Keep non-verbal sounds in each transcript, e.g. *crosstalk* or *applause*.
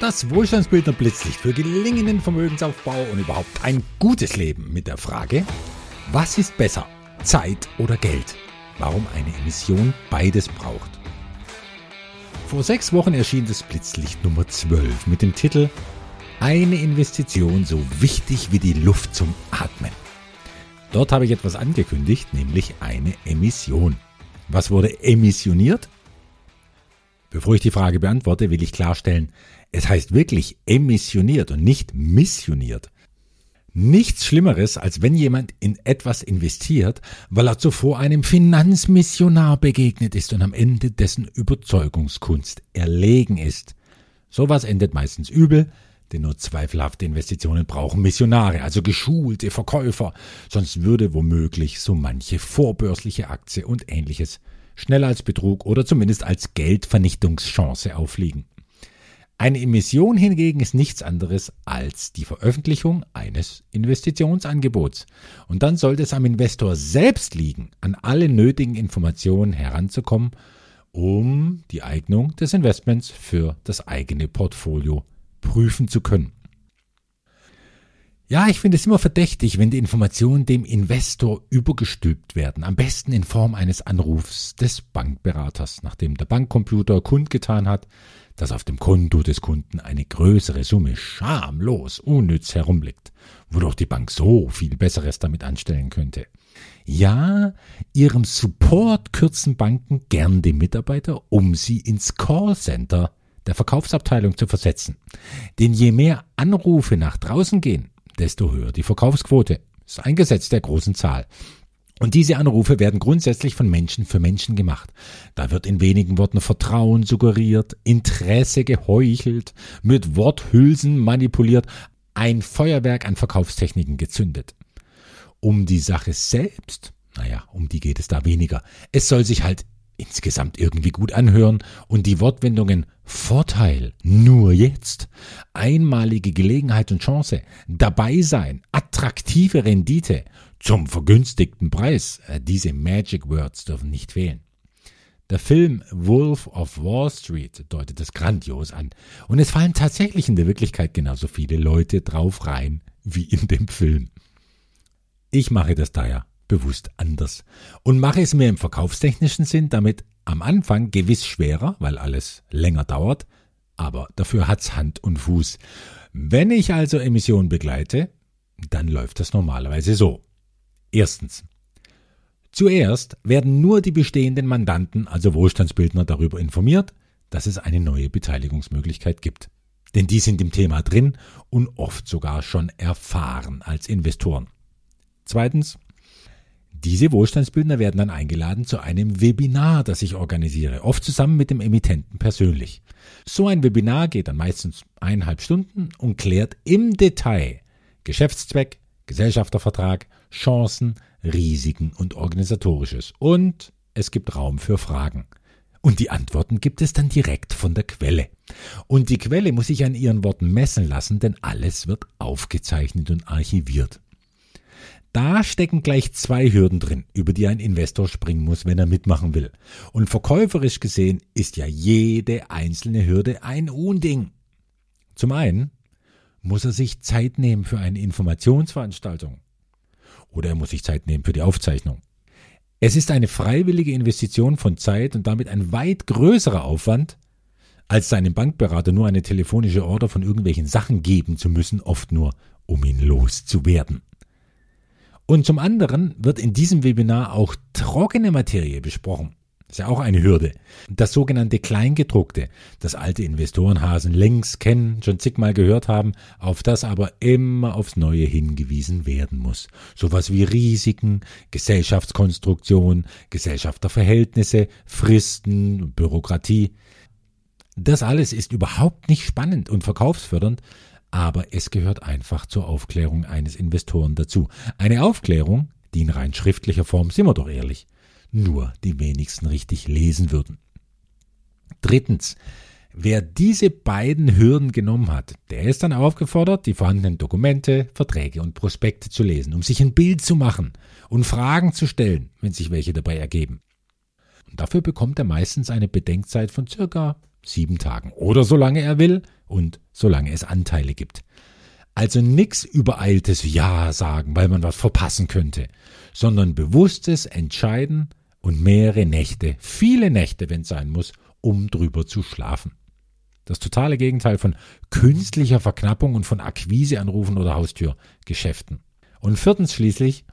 Das Wohlstandsbildner Blitzlicht für gelingenden Vermögensaufbau und überhaupt ein gutes Leben mit der Frage, was ist besser, Zeit oder Geld? Warum eine Emission beides braucht. Vor sechs Wochen erschien das Blitzlicht Nummer 12 mit dem Titel Eine Investition so wichtig wie die Luft zum Atmen. Dort habe ich etwas angekündigt, nämlich eine Emission. Was wurde emissioniert? Bevor ich die Frage beantworte, will ich klarstellen, es heißt wirklich emissioniert und nicht missioniert. Nichts Schlimmeres, als wenn jemand in etwas investiert, weil er zuvor einem Finanzmissionar begegnet ist und am Ende dessen Überzeugungskunst erlegen ist. Sowas endet meistens übel, denn nur zweifelhafte Investitionen brauchen Missionare, also geschulte Verkäufer, sonst würde womöglich so manche vorbörsliche Aktie und ähnliches schneller als Betrug oder zumindest als Geldvernichtungschance aufliegen. Eine Emission hingegen ist nichts anderes als die Veröffentlichung eines Investitionsangebots. Und dann sollte es am Investor selbst liegen, an alle nötigen Informationen heranzukommen, um die Eignung des Investments für das eigene Portfolio prüfen zu können. Ja, ich finde es immer verdächtig, wenn die Informationen dem Investor übergestülpt werden, am besten in Form eines Anrufs des Bankberaters, nachdem der Bankcomputer kundgetan hat, dass auf dem Konto des Kunden eine größere Summe schamlos unnütz herumliegt, wodurch die Bank so viel Besseres damit anstellen könnte. Ja, ihrem Support kürzen Banken gern die Mitarbeiter, um sie ins Callcenter der Verkaufsabteilung zu versetzen. Denn je mehr Anrufe nach draußen gehen, desto höher die Verkaufsquote. Das ist ein Gesetz der großen Zahl. Und diese Anrufe werden grundsätzlich von Menschen für Menschen gemacht. Da wird in wenigen Worten Vertrauen suggeriert, Interesse geheuchelt, mit Worthülsen manipuliert, ein Feuerwerk an Verkaufstechniken gezündet. Um die Sache selbst, naja, um die geht es da weniger. Es soll sich halt insgesamt irgendwie gut anhören und die Wortwendungen Vorteil, nur jetzt, einmalige Gelegenheit und Chance, dabei sein, attraktive Rendite zum vergünstigten Preis, äh, diese Magic Words dürfen nicht fehlen. Der Film Wolf of Wall Street deutet das grandios an. Und es fallen tatsächlich in der Wirklichkeit genauso viele Leute drauf rein wie in dem Film. Ich mache das daher bewusst anders und mache es mir im verkaufstechnischen Sinn damit am Anfang gewiss schwerer, weil alles länger dauert, aber dafür hat's Hand und Fuß. Wenn ich also Emissionen begleite, dann läuft das normalerweise so. Erstens. Zuerst werden nur die bestehenden Mandanten, also Wohlstandsbildner, darüber informiert, dass es eine neue Beteiligungsmöglichkeit gibt. Denn die sind im Thema drin und oft sogar schon erfahren als Investoren. Zweitens. Diese Wohlstandsbildner werden dann eingeladen zu einem Webinar, das ich organisiere, oft zusammen mit dem Emittenten persönlich. So ein Webinar geht dann meistens eineinhalb Stunden und klärt im Detail Geschäftszweck, Gesellschaftervertrag, Chancen, Risiken und Organisatorisches. Und es gibt Raum für Fragen. Und die Antworten gibt es dann direkt von der Quelle. Und die Quelle muss sich an ihren Worten messen lassen, denn alles wird aufgezeichnet und archiviert. Da stecken gleich zwei Hürden drin, über die ein Investor springen muss, wenn er mitmachen will. Und verkäuferisch gesehen ist ja jede einzelne Hürde ein Unding. Zum einen muss er sich Zeit nehmen für eine Informationsveranstaltung. Oder er muss sich Zeit nehmen für die Aufzeichnung. Es ist eine freiwillige Investition von Zeit und damit ein weit größerer Aufwand, als seinem Bankberater nur eine telefonische Order von irgendwelchen Sachen geben zu müssen, oft nur, um ihn loszuwerden. Und zum anderen wird in diesem Webinar auch trockene Materie besprochen. Das ist ja auch eine Hürde. Das sogenannte Kleingedruckte, das alte Investorenhasen längst kennen, schon zigmal gehört haben, auf das aber immer aufs Neue hingewiesen werden muss. Sowas wie Risiken, Gesellschaftskonstruktion, Gesellschafterverhältnisse, Fristen, Bürokratie. Das alles ist überhaupt nicht spannend und verkaufsfördernd, aber es gehört einfach zur Aufklärung eines Investoren dazu. Eine Aufklärung, die in rein schriftlicher Form, sind wir doch ehrlich, nur die wenigsten richtig lesen würden. Drittens, wer diese beiden Hürden genommen hat, der ist dann aufgefordert, die vorhandenen Dokumente, Verträge und Prospekte zu lesen, um sich ein Bild zu machen und Fragen zu stellen, wenn sich welche dabei ergeben. Und dafür bekommt er meistens eine Bedenkzeit von circa sieben Tagen oder solange er will und solange es Anteile gibt. Also nix übereiltes Ja sagen, weil man was verpassen könnte, sondern bewusstes Entscheiden und mehrere Nächte, viele Nächte, wenn es sein muss, um drüber zu schlafen. Das totale Gegenteil von künstlicher Verknappung und von Akquiseanrufen oder Haustürgeschäften. Und viertens schließlich,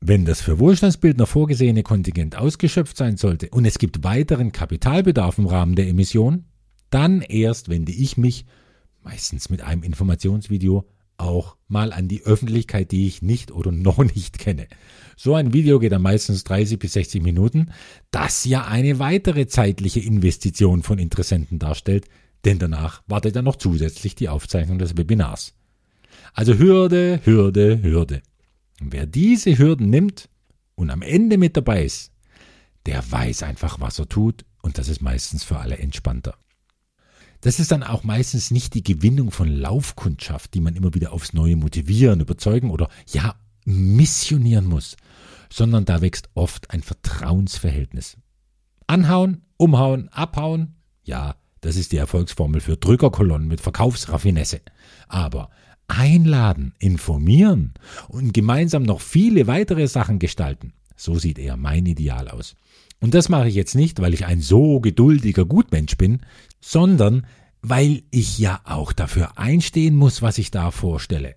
wenn das für Wohlstandsbildner vorgesehene Kontingent ausgeschöpft sein sollte und es gibt weiteren Kapitalbedarf im Rahmen der Emission, dann erst wende ich mich, meistens mit einem Informationsvideo, auch mal an die Öffentlichkeit, die ich nicht oder noch nicht kenne. So ein Video geht dann meistens 30 bis 60 Minuten, das ja eine weitere zeitliche Investition von Interessenten darstellt, denn danach wartet dann noch zusätzlich die Aufzeichnung des Webinars. Also Hürde, Hürde, Hürde. Und wer diese Hürden nimmt und am Ende mit dabei ist, der weiß einfach, was er tut und das ist meistens für alle entspannter. Das ist dann auch meistens nicht die Gewinnung von Laufkundschaft, die man immer wieder aufs Neue motivieren, überzeugen oder ja, missionieren muss, sondern da wächst oft ein Vertrauensverhältnis. Anhauen, umhauen, abhauen, ja, das ist die Erfolgsformel für Drückerkolonnen mit Verkaufsraffinesse. Aber einladen, informieren und gemeinsam noch viele weitere Sachen gestalten, so sieht eher mein Ideal aus. Und das mache ich jetzt nicht, weil ich ein so geduldiger Gutmensch bin, sondern weil ich ja auch dafür einstehen muss, was ich da vorstelle.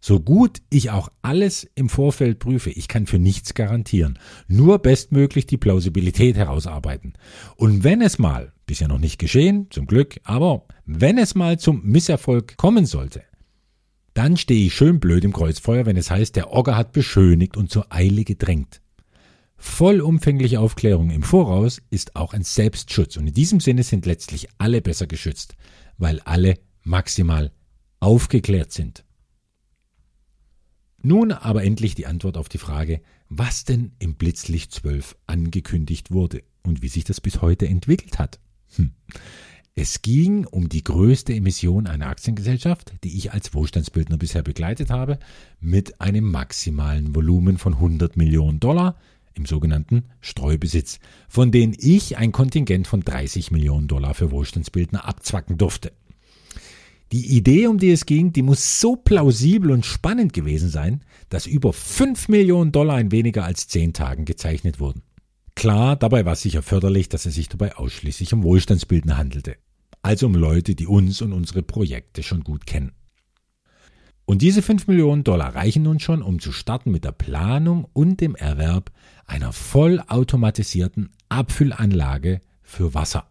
So gut ich auch alles im Vorfeld prüfe, ich kann für nichts garantieren, nur bestmöglich die Plausibilität herausarbeiten. Und wenn es mal, bisher noch nicht geschehen, zum Glück, aber wenn es mal zum Misserfolg kommen sollte, dann stehe ich schön blöd im Kreuzfeuer, wenn es heißt, der Ogger hat beschönigt und zur Eile gedrängt. Vollumfängliche Aufklärung im Voraus ist auch ein Selbstschutz und in diesem Sinne sind letztlich alle besser geschützt, weil alle maximal aufgeklärt sind. Nun aber endlich die Antwort auf die Frage, was denn im Blitzlicht 12 angekündigt wurde und wie sich das bis heute entwickelt hat. Hm. Es ging um die größte Emission einer Aktiengesellschaft, die ich als Wohlstandsbildner bisher begleitet habe, mit einem maximalen Volumen von 100 Millionen Dollar im sogenannten Streubesitz, von denen ich ein Kontingent von 30 Millionen Dollar für Wohlstandsbildner abzwacken durfte. Die Idee, um die es ging, die muss so plausibel und spannend gewesen sein, dass über 5 Millionen Dollar in weniger als 10 Tagen gezeichnet wurden. Klar, dabei war sicher förderlich, dass es sich dabei ausschließlich um Wohlstandsbildner handelte, also um Leute, die uns und unsere Projekte schon gut kennen. Und diese 5 Millionen Dollar reichen nun schon, um zu starten mit der Planung und dem Erwerb einer vollautomatisierten Abfüllanlage für Wasser.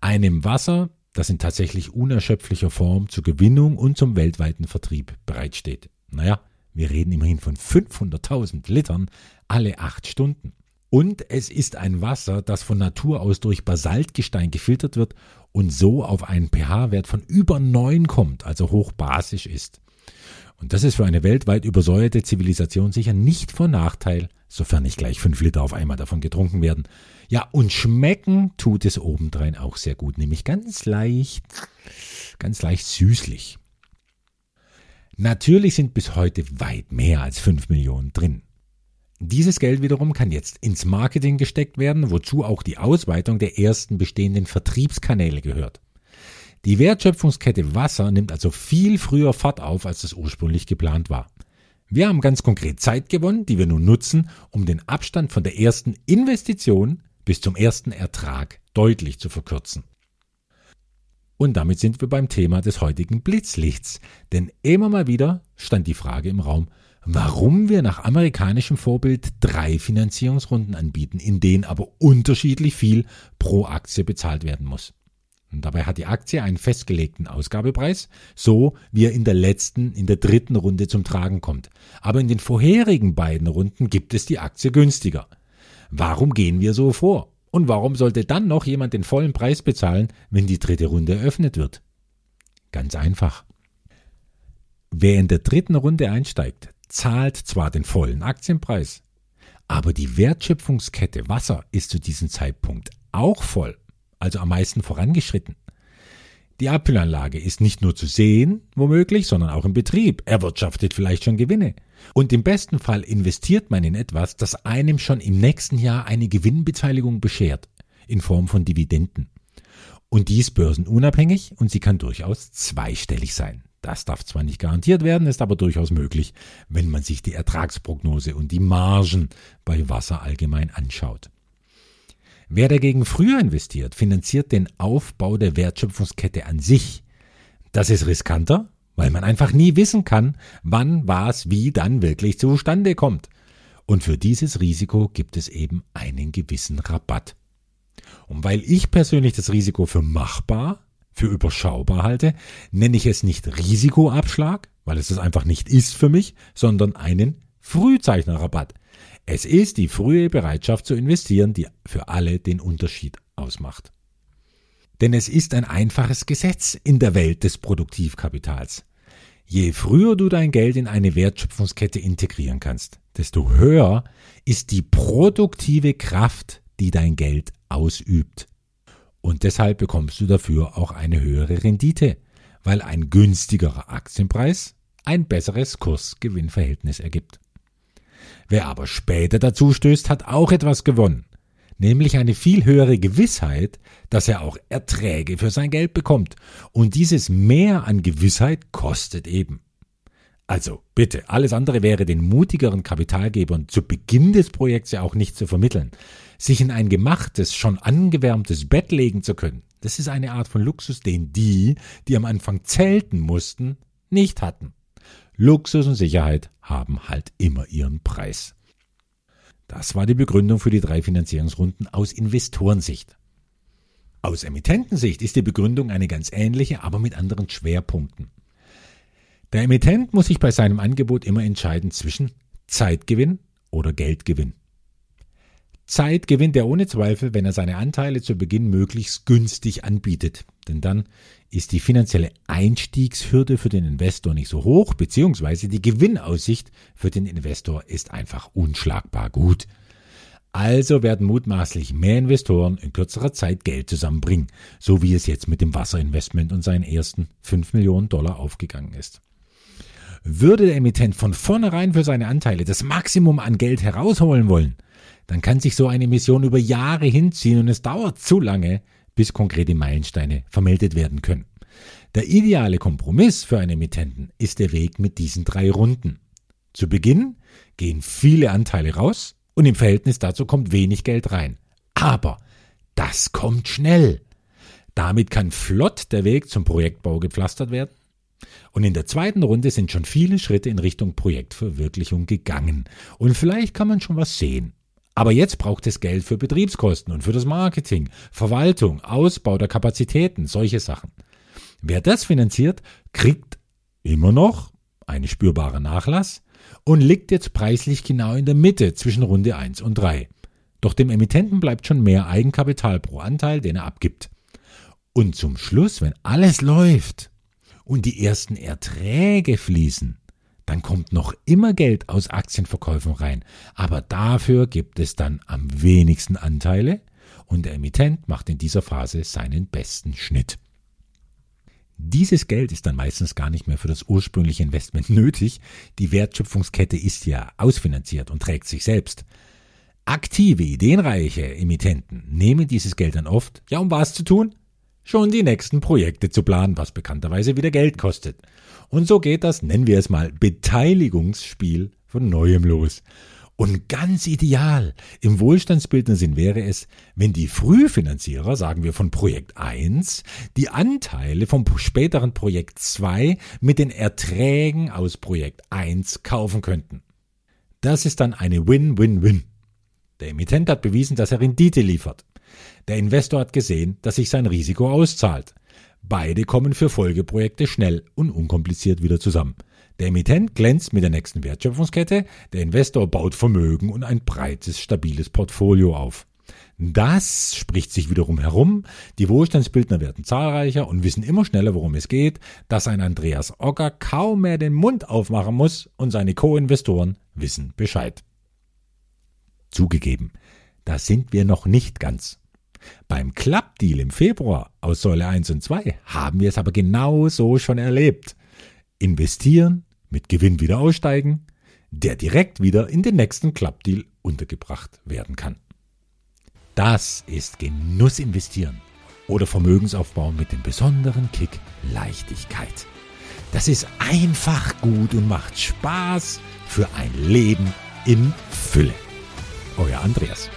Einem Wasser, das in tatsächlich unerschöpflicher Form zur Gewinnung und zum weltweiten Vertrieb bereitsteht. Naja, wir reden immerhin von 500.000 Litern alle acht Stunden. Und es ist ein Wasser, das von Natur aus durch Basaltgestein gefiltert wird und so auf einen pH-Wert von über 9 kommt, also hochbasisch ist. Und das ist für eine weltweit übersäuerte Zivilisation sicher nicht von Nachteil, sofern nicht gleich fünf Liter auf einmal davon getrunken werden. Ja, und schmecken tut es obendrein auch sehr gut, nämlich ganz leicht, ganz leicht süßlich. Natürlich sind bis heute weit mehr als fünf Millionen drin. Dieses Geld wiederum kann jetzt ins Marketing gesteckt werden, wozu auch die Ausweitung der ersten bestehenden Vertriebskanäle gehört. Die Wertschöpfungskette Wasser nimmt also viel früher Fahrt auf, als es ursprünglich geplant war. Wir haben ganz konkret Zeit gewonnen, die wir nun nutzen, um den Abstand von der ersten Investition bis zum ersten Ertrag deutlich zu verkürzen. Und damit sind wir beim Thema des heutigen Blitzlichts. Denn immer mal wieder stand die Frage im Raum, warum wir nach amerikanischem Vorbild drei Finanzierungsrunden anbieten, in denen aber unterschiedlich viel pro Aktie bezahlt werden muss. Und dabei hat die Aktie einen festgelegten Ausgabepreis, so wie er in der letzten, in der dritten Runde zum Tragen kommt. Aber in den vorherigen beiden Runden gibt es die Aktie günstiger. Warum gehen wir so vor? Und warum sollte dann noch jemand den vollen Preis bezahlen, wenn die dritte Runde eröffnet wird? Ganz einfach. Wer in der dritten Runde einsteigt, zahlt zwar den vollen Aktienpreis, aber die Wertschöpfungskette Wasser ist zu diesem Zeitpunkt auch voll also am meisten vorangeschritten. Die Abfüllanlage ist nicht nur zu sehen, womöglich, sondern auch im Betrieb, erwirtschaftet vielleicht schon Gewinne. Und im besten Fall investiert man in etwas, das einem schon im nächsten Jahr eine Gewinnbeteiligung beschert, in Form von Dividenden. Und dies börsenunabhängig und sie kann durchaus zweistellig sein. Das darf zwar nicht garantiert werden, ist aber durchaus möglich, wenn man sich die Ertragsprognose und die Margen bei Wasser allgemein anschaut. Wer dagegen früher investiert, finanziert den Aufbau der Wertschöpfungskette an sich. Das ist riskanter, weil man einfach nie wissen kann, wann was wie dann wirklich zustande kommt. Und für dieses Risiko gibt es eben einen gewissen Rabatt. Und weil ich persönlich das Risiko für machbar, für überschaubar halte, nenne ich es nicht Risikoabschlag, weil es das einfach nicht ist für mich, sondern einen Frühzeichnerrabatt. Es ist die frühe Bereitschaft zu investieren, die für alle den Unterschied ausmacht. Denn es ist ein einfaches Gesetz in der Welt des Produktivkapitals. Je früher du dein Geld in eine Wertschöpfungskette integrieren kannst, desto höher ist die produktive Kraft, die dein Geld ausübt. Und deshalb bekommst du dafür auch eine höhere Rendite, weil ein günstigerer Aktienpreis ein besseres Kurs-Gewinn-Verhältnis ergibt. Wer aber später dazu stößt, hat auch etwas gewonnen, nämlich eine viel höhere Gewissheit, dass er auch Erträge für sein Geld bekommt. Und dieses Mehr an Gewissheit kostet eben. Also bitte, alles andere wäre den mutigeren Kapitalgebern zu Beginn des Projekts ja auch nicht zu vermitteln sich in ein gemachtes, schon angewärmtes Bett legen zu können, das ist eine Art von Luxus, den die, die am Anfang zelten mussten, nicht hatten. Luxus und Sicherheit haben halt immer ihren Preis. Das war die Begründung für die drei Finanzierungsrunden aus Investorensicht. Aus Emittentensicht ist die Begründung eine ganz ähnliche, aber mit anderen Schwerpunkten. Der Emittent muss sich bei seinem Angebot immer entscheiden zwischen Zeitgewinn oder Geldgewinn. Zeit gewinnt er ohne Zweifel, wenn er seine Anteile zu Beginn möglichst günstig anbietet. Denn dann ist die finanzielle Einstiegshürde für den Investor nicht so hoch, beziehungsweise die Gewinnaussicht für den Investor ist einfach unschlagbar gut. Also werden mutmaßlich mehr Investoren in kürzerer Zeit Geld zusammenbringen, so wie es jetzt mit dem Wasserinvestment und seinen ersten 5 Millionen Dollar aufgegangen ist. Würde der Emittent von vornherein für seine Anteile das Maximum an Geld herausholen wollen, dann kann sich so eine Mission über Jahre hinziehen und es dauert zu lange, bis konkrete Meilensteine vermeldet werden können. Der ideale Kompromiss für einen Emittenten ist der Weg mit diesen drei Runden. Zu Beginn gehen viele Anteile raus und im Verhältnis dazu kommt wenig Geld rein. Aber das kommt schnell. Damit kann flott der Weg zum Projektbau gepflastert werden. Und in der zweiten Runde sind schon viele Schritte in Richtung Projektverwirklichung gegangen. Und vielleicht kann man schon was sehen. Aber jetzt braucht es Geld für Betriebskosten und für das Marketing, Verwaltung, Ausbau der Kapazitäten, solche Sachen. Wer das finanziert, kriegt immer noch einen spürbaren Nachlass und liegt jetzt preislich genau in der Mitte zwischen Runde 1 und 3. Doch dem Emittenten bleibt schon mehr Eigenkapital pro Anteil, den er abgibt. Und zum Schluss, wenn alles läuft und die ersten Erträge fließen, dann kommt noch immer Geld aus Aktienverkäufen rein. Aber dafür gibt es dann am wenigsten Anteile und der Emittent macht in dieser Phase seinen besten Schnitt. Dieses Geld ist dann meistens gar nicht mehr für das ursprüngliche Investment *laughs* nötig. Die Wertschöpfungskette ist ja ausfinanziert und trägt sich selbst. Aktive, ideenreiche Emittenten nehmen dieses Geld dann oft, ja, um was zu tun? Schon die nächsten Projekte zu planen, was bekannterweise wieder Geld kostet. Und so geht das, nennen wir es mal, Beteiligungsspiel von neuem los. Und ganz ideal im Wohlstandsbildnersinn wäre es, wenn die Frühfinanzierer, sagen wir von Projekt 1, die Anteile vom späteren Projekt 2 mit den Erträgen aus Projekt 1 kaufen könnten. Das ist dann eine Win-Win-Win. Der Emittent hat bewiesen, dass er Rendite liefert. Der Investor hat gesehen, dass sich sein Risiko auszahlt. Beide kommen für Folgeprojekte schnell und unkompliziert wieder zusammen. Der Emittent glänzt mit der nächsten Wertschöpfungskette, der Investor baut Vermögen und ein breites, stabiles Portfolio auf. Das spricht sich wiederum herum, die Wohlstandsbildner werden zahlreicher und wissen immer schneller, worum es geht, dass ein Andreas Ogger kaum mehr den Mund aufmachen muss und seine Co-Investoren wissen Bescheid. Zugegeben, da sind wir noch nicht ganz. Beim Klappdeal im Februar aus Säule 1 und 2 haben wir es aber genau so schon erlebt. Investieren, mit Gewinn wieder aussteigen, der direkt wieder in den nächsten Klappdeal untergebracht werden kann. Das ist Genuss investieren. oder Vermögensaufbau mit dem besonderen Kick Leichtigkeit. Das ist einfach gut und macht Spaß für ein Leben in Fülle. Euer Andreas.